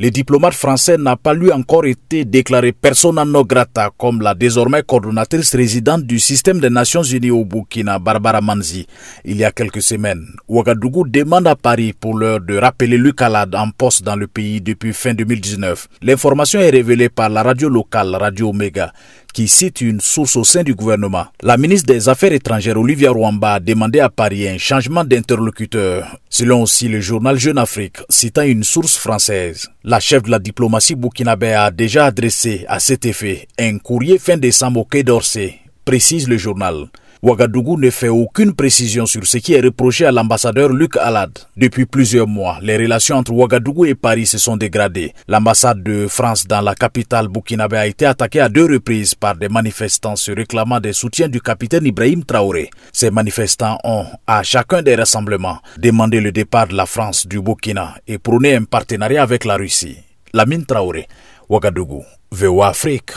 Le diplomate français n'a pas lui encore été déclaré persona non grata comme la désormais coordonnatrice résidente du système des Nations Unies au Burkina, Barbara Manzi. Il y a quelques semaines, Ouagadougou demande à Paris pour l'heure de rappeler Luc Alad en poste dans le pays depuis fin 2019. L'information est révélée par la radio locale Radio Omega qui cite une source au sein du gouvernement. La ministre des Affaires étrangères Olivia Rwamba a demandé à Paris un changement d'interlocuteur. Selon aussi le journal Jeune Afrique, citant une source française, la chef de la diplomatie burkinabé a déjà adressé à cet effet un courrier fin décembre au Quai d'Orsay, précise le journal. Ouagadougou ne fait aucune précision sur ce qui est reproché à l'ambassadeur Luc Alad. Depuis plusieurs mois, les relations entre Ouagadougou et Paris se sont dégradées. L'ambassade de France dans la capitale burkinabé a été attaquée à deux reprises par des manifestants se réclamant des soutiens du capitaine Ibrahim Traoré. Ces manifestants ont, à chacun des rassemblements, demandé le départ de la France du Burkina et prôné un partenariat avec la Russie. Lamine Traoré, Ouagadougou, VOA Afrique.